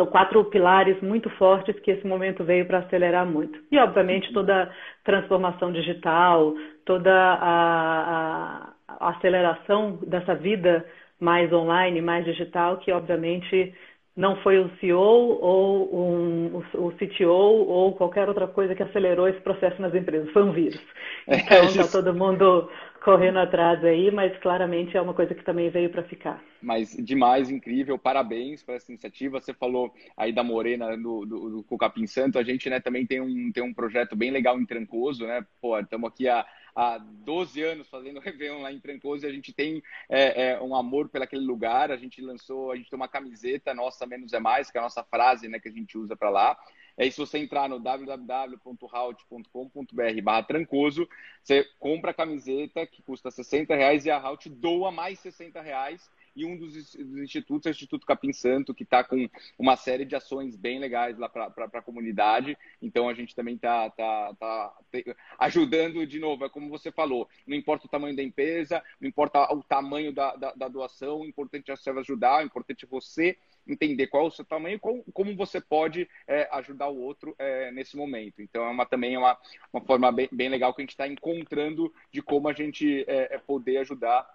são quatro pilares muito fortes que esse momento veio para acelerar muito. E, obviamente, toda a transformação digital, toda a, a, a aceleração dessa vida mais online, mais digital, que, obviamente, não foi o CEO ou um, o CTO ou qualquer outra coisa que acelerou esse processo nas empresas, foi um vírus. É, então está todo mundo correndo atrás aí, mas claramente é uma coisa que também veio para ficar. Mas demais, incrível, parabéns por essa iniciativa. Você falou aí da Morena do, do, do Capim Santo, a gente né, também tem um, tem um projeto bem legal em Trancoso, né? Pô, estamos aqui há, há 12 anos fazendo <laughs> Réveillon lá em Trancoso e a gente tem é, é, um amor pelo aquele lugar. A gente lançou, a gente tem uma camiseta nossa Menos é Mais, que é a nossa frase né, que a gente usa para lá. É isso, você entrar no www.halt.com.br barra trancoso, você compra a camiseta que custa 60 reais e a Halt doa mais 60 reais e um dos, dos institutos é o Instituto Capim Santo, que está com uma série de ações bem legais lá para a comunidade. Então a gente também está tá, tá, tá ajudando de novo, é como você falou, não importa o tamanho da empresa, não importa o tamanho da, da, da doação, o importante é você ajudar, o importante é você entender qual é o seu tamanho e como, como você pode é, ajudar o outro é, nesse momento. Então, é uma, também é uma, uma forma bem, bem legal que a gente está encontrando de como a gente é, é poder ajudar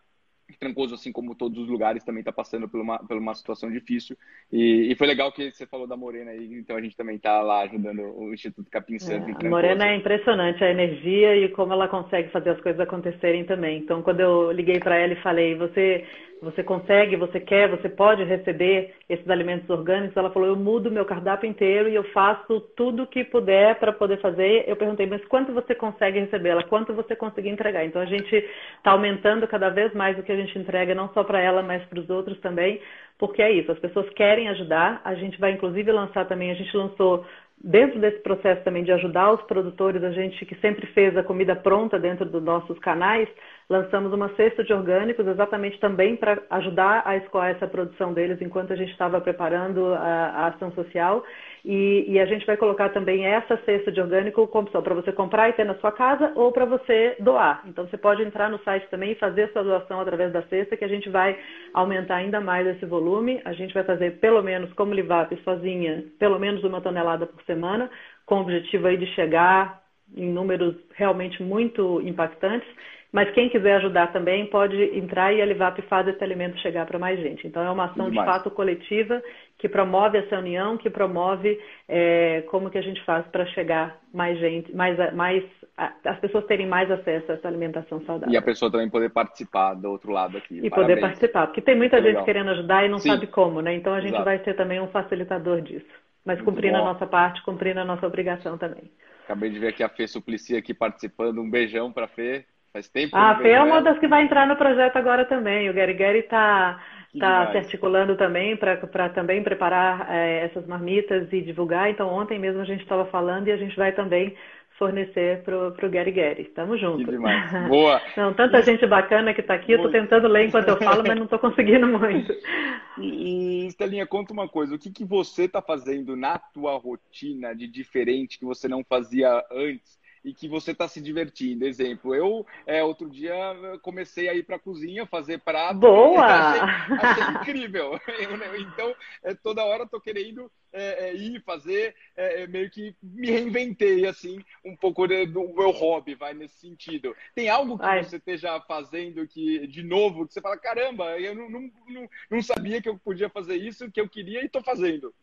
Trancoso, assim como todos os lugares, também está passando por uma, por uma situação difícil. E, e, foi legal que você falou da Morena aí, então a gente também está lá ajudando o Instituto Capim Santo. É, a Morena é impressionante, a energia e como ela consegue fazer as coisas acontecerem também. Então, quando eu liguei para ela e falei, você você consegue, você quer, você pode receber esses alimentos orgânicos. Ela falou: eu mudo meu cardápio inteiro e eu faço tudo que puder para poder fazer. Eu perguntei: mas quanto você consegue receber? Ela: quanto você conseguir entregar? Então a gente está aumentando cada vez mais o que a gente entrega, não só para ela, mas para os outros também, porque é isso. As pessoas querem ajudar. A gente vai inclusive lançar também. A gente lançou dentro desse processo também de ajudar os produtores, a gente que sempre fez a comida pronta dentro dos nossos canais, lançamos uma cesta de orgânicos exatamente também para ajudar a escoar essa produção deles enquanto a gente estava preparando a, a ação social. E, e, a gente vai colocar também essa cesta de orgânico como opção para você comprar e ter na sua casa ou para você doar. Então você pode entrar no site também e fazer sua doação através da cesta, que a gente vai aumentar ainda mais esse volume. A gente vai fazer pelo menos, como Livap, sozinha, pelo menos uma tonelada por semana, com o objetivo aí de chegar em números realmente muito impactantes. Mas quem quiser ajudar também pode entrar e a Livap faz esse alimento chegar para mais gente. Então é uma ação Demais. de fato coletiva que promove essa união, que promove é, como que a gente faz para chegar mais gente, mais, mais as pessoas terem mais acesso a essa alimentação saudável. E a pessoa também poder participar do outro lado aqui. E Parabéns. poder participar, porque tem muita gente legal. querendo ajudar e não Sim. sabe como, né? Então a gente Exato. vai ser também um facilitador disso. Mas Muito cumprindo bom. a nossa parte, cumprindo a nossa obrigação também. Acabei de ver aqui a Fê Suplicy aqui participando. Um beijão para a Fê. Faz tempo. Ah, a Fê é uma das que vai entrar no projeto agora também. O Gary Gary está tá se articulando também para também preparar é, essas marmitas e divulgar. Então, ontem mesmo a gente estava falando e a gente vai também fornecer para o Gary Gary. Estamos juntos. Que demais. <laughs> Boa. não, tanta gente bacana que está aqui. Eu estou tentando ler enquanto eu falo, mas não estou conseguindo muito. E, e Estelinha, conta uma coisa. O que, que você está fazendo na tua rotina de diferente que você não fazia antes? E que você está se divertindo. Exemplo, eu é, outro dia comecei a ir para a cozinha fazer prato. Boa! <laughs> Achei, achei incrível. Eu, <laughs> então, é, toda hora estou querendo é, é, ir fazer, é, é, meio que me reinventei assim um pouco do meu hobby, vai nesse sentido. Tem algo que Ai. você esteja fazendo que de novo que você fala caramba, eu não, não, não, não sabia que eu podia fazer isso, que eu queria e estou fazendo.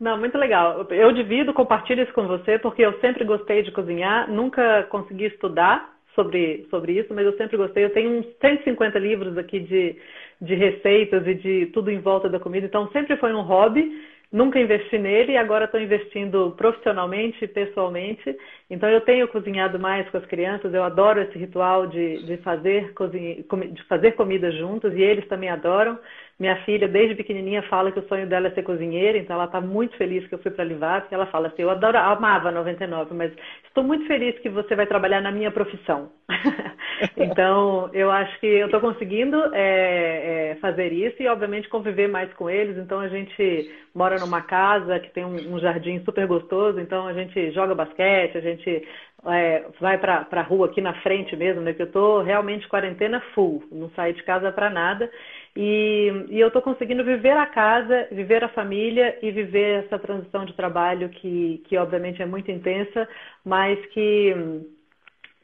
Não, muito legal. Eu divido, compartilho isso com você, porque eu sempre gostei de cozinhar, nunca consegui estudar sobre, sobre isso, mas eu sempre gostei. Eu tenho uns 150 livros aqui de, de receitas e de tudo em volta da comida, então sempre foi um hobby. Nunca investi nele e agora estou investindo profissionalmente, pessoalmente. Então eu tenho cozinhado mais com as crianças. Eu adoro esse ritual de, de fazer cozinha, de fazer comida juntos e eles também adoram. Minha filha, desde pequenininha, fala que o sonho dela é ser cozinheira, então ela está muito feliz que eu fui para a Livap. Ela fala assim: Eu adoro, amava 99, mas estou muito feliz que você vai trabalhar na minha profissão. <laughs> então, eu acho que eu estou conseguindo é, é, fazer isso e, obviamente, conviver mais com eles. Então, a gente mora numa casa que tem um, um jardim super gostoso, então a gente joga basquete, a gente é, vai para a rua aqui na frente mesmo, né? Que eu estou realmente quarentena full, não saio de casa para nada. E, e eu estou conseguindo viver a casa, viver a família e viver essa transição de trabalho que, que obviamente é muito intensa, mas que,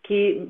que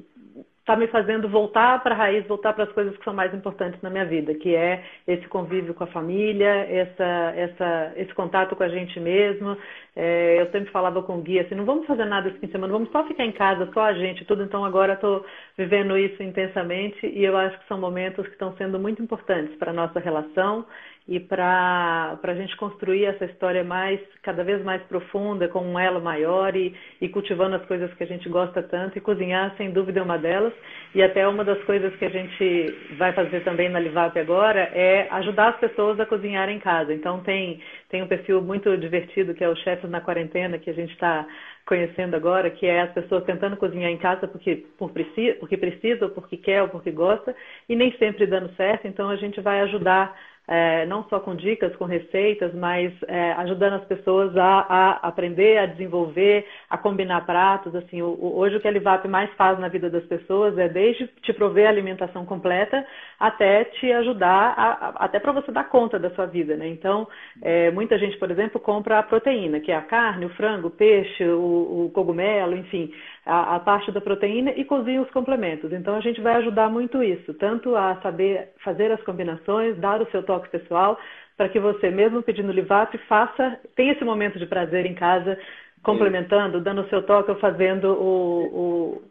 está me fazendo voltar para a raiz, voltar para as coisas que são mais importantes na minha vida, que é esse convívio com a família, essa, essa, esse contato com a gente mesmo. É, eu sempre falava com o guia assim, não vamos fazer nada esse fim de semana, vamos só ficar em casa, só a gente, tudo. Então agora estou vivendo isso intensamente e eu acho que são momentos que estão sendo muito importantes para a nossa relação e para a gente construir essa história mais cada vez mais profunda, com um elo maior e, e cultivando as coisas que a gente gosta tanto. E cozinhar, sem dúvida, é uma delas. E até uma das coisas que a gente vai fazer também na Livap agora é ajudar as pessoas a cozinhar em casa. Então tem, tem um perfil muito divertido que é o Chefes na Quarentena, que a gente está conhecendo agora, que é as pessoas tentando cozinhar em casa porque, por, porque precisa, ou porque quer, ou porque gosta, e nem sempre dando certo. Então a gente vai ajudar é, não só com dicas, com receitas, mas é, ajudando as pessoas a, a, aprender, a desenvolver, a combinar pratos. Assim, o, o, hoje o que a Livap mais faz na vida das pessoas é desde te prover a alimentação completa até te ajudar, a, até para você dar conta da sua vida. Né? Então, é, muita gente, por exemplo, compra a proteína, que é a carne, o frango, o peixe, o, o cogumelo, enfim a, a, parte da proteína e cozinha os complementos. Então a gente vai ajudar muito isso, tanto a saber fazer as combinações, dar o seu toque pessoal, para que você, mesmo pedindo livap, faça, tenha esse momento de prazer em casa, complementando, dando o seu toque ou fazendo o, o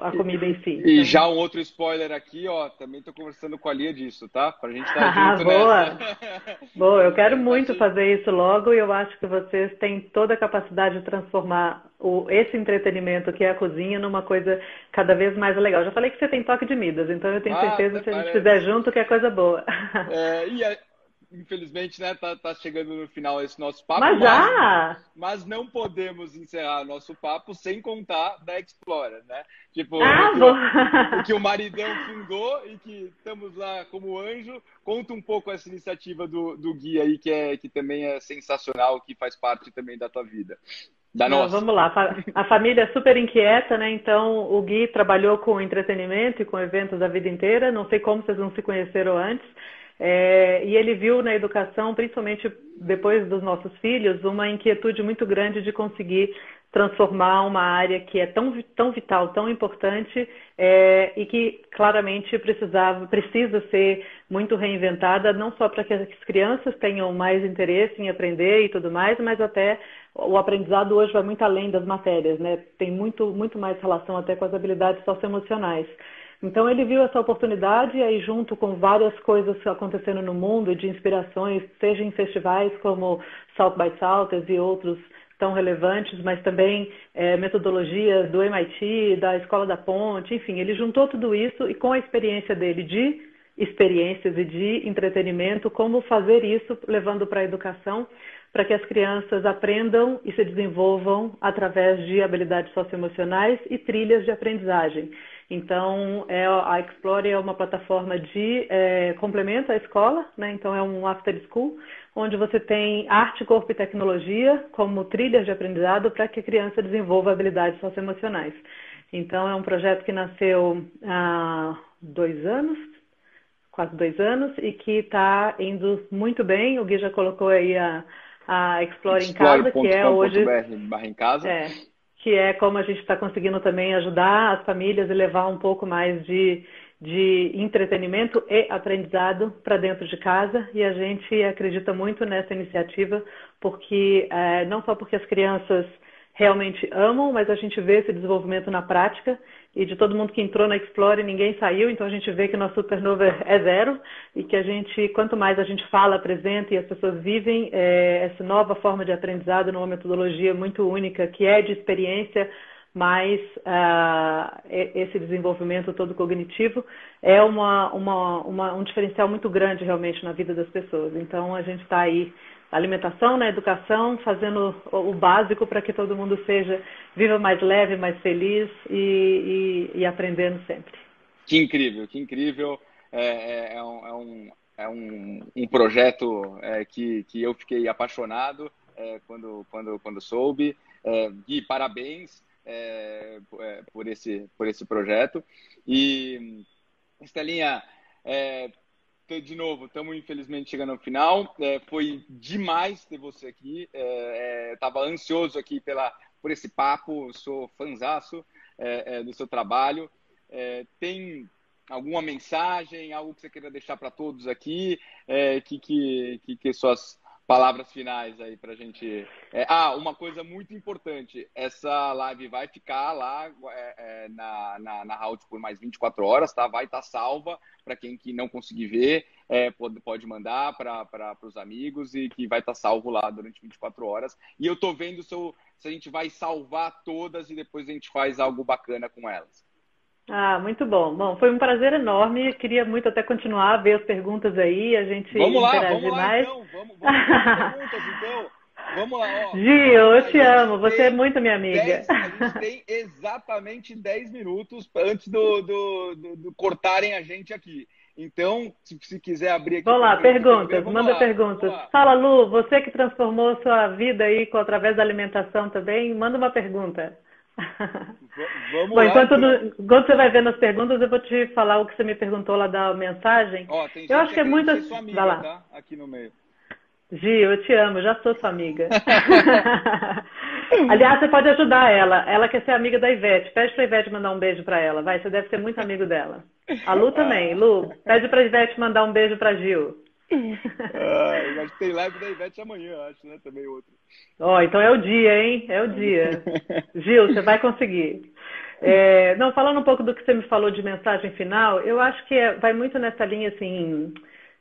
a comida em si. E já um outro spoiler aqui, ó, também estou conversando com a Lia disso, tá? Pra gente estar tá <laughs> junto boa. nessa. <laughs> Boa, eu quero muito fazer isso logo e eu acho que vocês têm toda a capacidade de transformar o, esse entretenimento que é a cozinha numa coisa cada vez mais legal. Já falei que você tem toque de Midas, então eu tenho ah, certeza que se a gente fizer junto que é coisa boa. É, e a infelizmente, né, tá, tá, chegando no final esse nosso papo. Mas! Mas, mas, não podemos encerrar nosso papo sem contar da Explorer, né? Tipo, ah, o, que o, o, que o maridão fundou e que estamos lá como anjo. Conta um pouco essa iniciativa do, do Gui aí, que, é, que também é sensacional, que faz parte também da tua vida. Da não, nossa. Vamos lá, a família é super inquieta, né? Então o Gui trabalhou com entretenimento e com eventos a vida inteira. Não sei como vocês não se conheceram antes. É, e ele viu na educação, principalmente depois dos nossos filhos, uma inquietude muito grande de conseguir transformar uma área que é tão, tão vital, tão importante é, e que claramente precisava, precisa ser muito reinventada, não só para que as crianças tenham mais interesse em aprender e tudo mais, mas até o aprendizado hoje vai muito além das matérias, né? Tem muito, muito mais relação até com as habilidades socioemocionais. Então ele viu essa oportunidade e aí junto com várias coisas acontecendo no mundo de inspirações, seja em festivais como South by Southwest e outros tão relevantes, mas também é, metodologias do MIT, da Escola da Ponte, enfim, ele juntou tudo isso e com a experiência dele de experiências e de entretenimento, como fazer isso levando para a educação, para que as crianças aprendam e se desenvolvam através de habilidades socioemocionais e trilhas de aprendizagem. Então, é, a Explore é uma plataforma de é, complemento à escola, né? então é um after school, onde você tem arte, corpo e tecnologia como trilhas de aprendizado para que a criança desenvolva habilidades socioemocionais. Então, é um projeto que nasceu há dois anos, quase dois anos, e que está indo muito bem. O Gui já colocou aí a, a Explore, Explore em casa, que é hoje... Barra em casa. É, que é como a gente está conseguindo também ajudar as famílias e levar um pouco mais de, de entretenimento e aprendizado para dentro de casa. E a gente acredita muito nessa iniciativa, porque é, não só porque as crianças realmente amam, mas a gente vê esse desenvolvimento na prática e de todo mundo que entrou na Explore ninguém saiu, então a gente vê que nosso turnover é zero e que a gente, quanto mais a gente fala, apresenta e as pessoas vivem é, essa nova forma de aprendizado numa metodologia muito única que é de experiência, mais uh, esse desenvolvimento todo cognitivo é uma, uma, uma, um diferencial muito grande realmente na vida das pessoas. Então a gente está aí alimentação, na educação, fazendo o básico para que todo mundo seja viva mais leve, mais feliz e, e, e aprendendo sempre. Que incrível, que incrível. É, é, é um, é um, é um, projeto é, que, que eu fiquei apaixonado é, quando, quando, quando soube. É, Gui, parabéns por, esse, por esse projeto. E, Estelinha, de novo, estamos infelizmente chegando ao final. É, foi demais ter você aqui. Estava é, é, ansioso aqui pela, por esse papo. Sou fanzaço é, é, do seu trabalho. É, tem alguma mensagem, algo que você queira deixar para todos aqui? que, que, que, que suas palavras finais aí para a gente. É, ah, uma coisa muito importante: essa live vai ficar lá é, é, na, na, na Halt por mais 24 horas, tá? Vai estar tá salva para quem que não conseguir ver, é, pode, pode mandar para os amigos e que vai estar tá salvo lá durante 24 horas. E eu tô vendo se, eu, se a gente vai salvar todas e depois a gente faz algo bacana com elas. Ah, muito bom. Bom, foi um prazer enorme. Queria muito até continuar a ver as perguntas aí, a gente vamos lá, vamos lá, mais. Então. Vamos, vamos perguntas, então. Vamos lá, ó. Gil, eu te amo. Você é muito minha amiga. Dez, a gente tem exatamente 10 minutos antes do, do, do, do, cortarem a gente aqui. Então, se, se quiser abrir aqui. Vamos lá, perguntas. Manda lá, perguntas. Fala, Lu, você que transformou sua vida aí com, através da alimentação também, manda uma pergunta. <laughs> Vamos Bom, lá. Enquanto, então. enquanto você vai vendo as perguntas, eu vou te falar o que você me perguntou lá da mensagem. Ó, tem eu acho que é muito. Amiga, vai lá. Tá? Aqui no meio. Gil, eu te amo, já sou sua amiga. <laughs> Aliás, você pode ajudar ela. Ela quer ser amiga da Ivete. Pede pra Ivete mandar um beijo pra ela. Vai, você deve ser muito amigo dela. A Lu também. Lu, pede pra Ivete mandar um beijo pra Gil. Ah, acho que tem live da Ivete amanhã, acho, né? Também outro. Ó, oh, então é o dia, hein? É o dia. <laughs> Gil, você vai conseguir. É, não, falando um pouco do que você me falou de mensagem final, eu acho que é, vai muito nessa linha assim.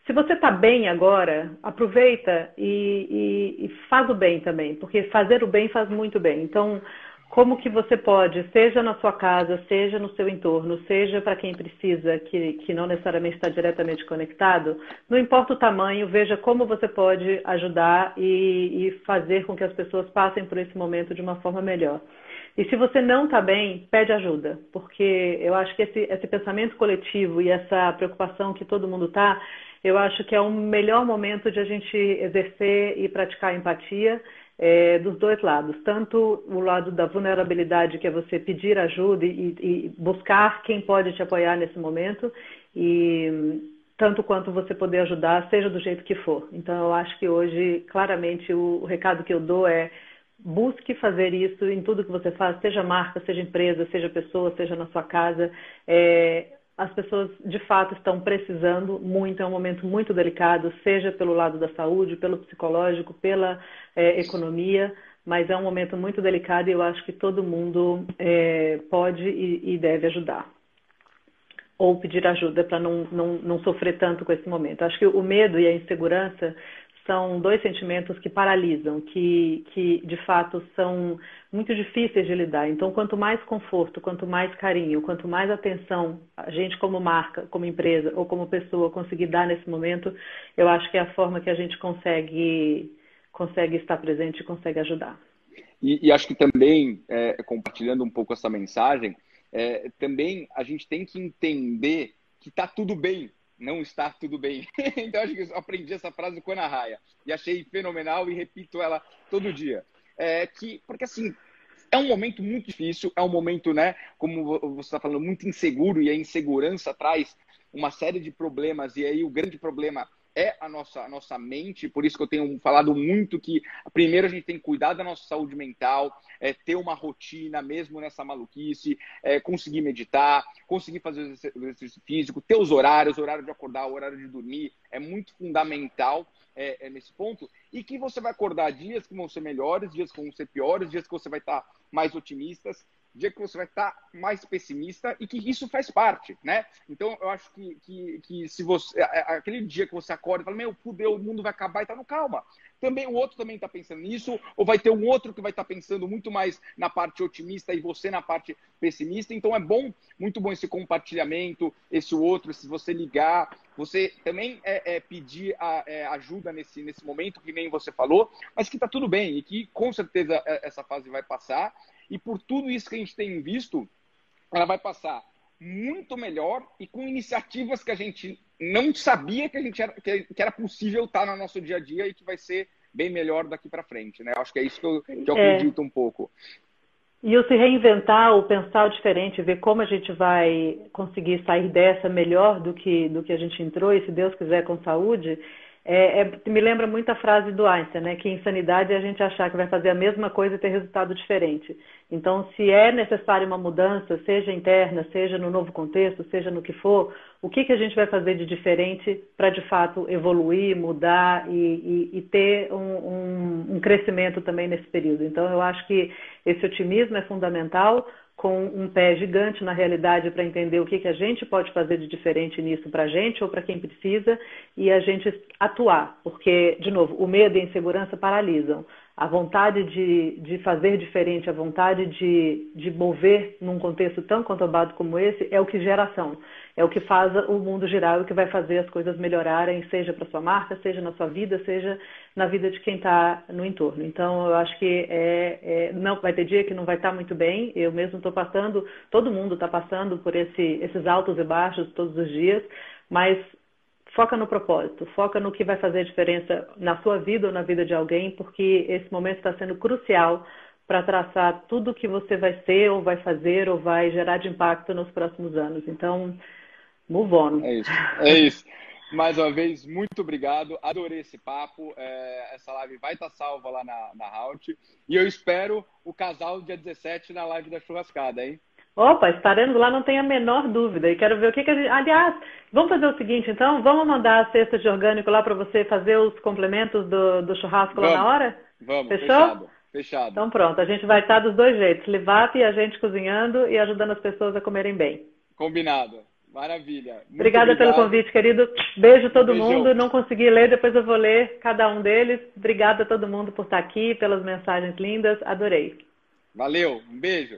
Se você está bem agora, aproveita e, e, e, faz o bem também, porque fazer o bem faz muito bem. Então, como que você pode, seja na sua casa, seja no seu entorno, seja para quem precisa, que, que não necessariamente está diretamente conectado, não importa o tamanho, veja como você pode ajudar e, e fazer com que as pessoas passem por esse momento de uma forma melhor. E se você não está bem, pede ajuda, porque eu acho que esse, esse pensamento coletivo e essa preocupação que todo mundo está, eu acho que é um melhor momento de a gente exercer e praticar empatia é, dos dois lados. Tanto o lado da vulnerabilidade, que é você pedir ajuda e, e buscar quem pode te apoiar nesse momento, e tanto quanto você poder ajudar, seja do jeito que for. Então, eu acho que hoje, claramente, o, o recado que eu dou é busque fazer isso em tudo que você faz, seja marca, seja empresa, seja pessoa, seja na sua casa. É, as pessoas de fato estão precisando muito, é um momento muito delicado, seja pelo lado da saúde, pelo psicológico, pela é, economia, mas é um momento muito delicado e eu acho que todo mundo é, pode e, e, deve ajudar. Ou pedir ajuda para não, não, não sofrer tanto com esse momento. Acho que o medo e a insegurança são dois sentimentos que paralisam, que, que de fato são muito difíceis de lidar. Então, quanto mais conforto, quanto mais carinho, quanto mais atenção a gente, como marca, como empresa ou como pessoa, conseguir dar nesse momento, eu acho que é a forma que a gente consegue, consegue estar presente e consegue ajudar. E, e acho que também, é, compartilhando um pouco essa mensagem, é, também a gente tem que entender que está tudo bem não está tudo bem. <laughs> então, acho que eu aprendi essa frase com a Ana Raia e achei fenomenal e repito ela todo dia. É que, porque assim, é um momento muito difícil, é um momento, né, como você está falando, muito inseguro e a insegurança traz uma série de problemas e aí o grande problema é a nossa, a nossa mente, por isso que eu tenho falado muito que primeiro a gente tem que cuidar da nossa saúde mental, é, ter uma rotina mesmo nessa maluquice, é, conseguir meditar, conseguir fazer o exercício físico, ter os horários, horário de acordar, horário de dormir, é muito fundamental é, é, nesse ponto, e que você vai acordar dias que vão ser melhores, dias que vão ser piores, dias que você vai estar mais otimistas, dia que você vai estar mais pessimista e que isso faz parte, né? Então, eu acho que, que, que se você... Aquele dia que você acorda e fala, meu, fudeu, o mundo vai acabar e tá no calma. Também o outro também está pensando nisso, ou vai ter um outro que vai estar tá pensando muito mais na parte otimista e você na parte pessimista. Então, é bom, muito bom esse compartilhamento, esse outro, se você ligar, você também é, é pedir a, é, ajuda nesse, nesse momento, que nem você falou, mas que tá tudo bem e que com certeza é, essa fase vai passar e por tudo isso que a gente tem visto, ela vai passar muito melhor e com iniciativas que a gente não sabia que, a gente era, que, era possível estar no nosso dia a dia e que vai ser bem melhor daqui para frente. Né? Acho que é isso que eu, que eu é. acredito um pouco. E o se reinventar, o pensar diferente, ver como a gente vai conseguir sair dessa melhor do que, do que a gente entrou, e se Deus quiser com saúde, é, é, me lembra muito a frase do Einstein, né? Que insanidade é a gente achar que vai fazer a mesma coisa e ter resultado diferente. Então, se é necessária uma mudança, seja interna, seja no novo contexto, seja no que for, o que, que a gente vai fazer de diferente para, de fato, evoluir, mudar e, e, e ter um, um, um crescimento também nesse período? Então, eu acho que esse otimismo é fundamental com um pé gigante na realidade para entender o que, que a gente pode fazer de diferente nisso para a gente ou para quem precisa e a gente atuar, porque, de novo, o medo e a insegurança paralisam. A vontade de, de fazer diferente, a vontade de, de mover num contexto tão conturbado como esse, é o que gera ação. É o que faz o mundo girar, é o que vai fazer as coisas melhorarem, seja para sua marca, seja na sua vida, seja na vida de quem está no entorno. Então, eu acho que é, é, não vai ter dia que não vai estar tá muito bem. Eu mesmo estou passando, todo mundo está passando por esse, esses altos e baixos todos os dias, mas foca no propósito, foca no que vai fazer diferença na sua vida ou na vida de alguém, porque esse momento está sendo crucial para traçar tudo o que você vai ser ou vai fazer ou vai gerar de impacto nos próximos anos. Então, move on. É isso. É isso. Mais uma vez, muito obrigado. Adorei esse papo. É, essa live vai estar tá salva lá na, na Halt. E eu espero o casal dia 17 na live da churrascada, hein? Opa, estaremos lá, não tenho a menor dúvida. E quero ver o que, que a gente. Aliás, vamos fazer o seguinte, então? Vamos mandar a cesta de orgânico lá para você fazer os complementos do, do churrasco vamos, lá na hora? Vamos, Fechou? Fechado, fechado. Então pronto, a gente vai estar dos dois jeitos: Livap e a gente cozinhando e ajudando as pessoas a comerem bem. Combinado. Maravilha. Muito Obrigada obrigado. pelo convite, querido. Beijo a todo mundo. Não consegui ler, depois eu vou ler cada um deles. Obrigada a todo mundo por estar aqui, pelas mensagens lindas. Adorei. Valeu. Um beijo.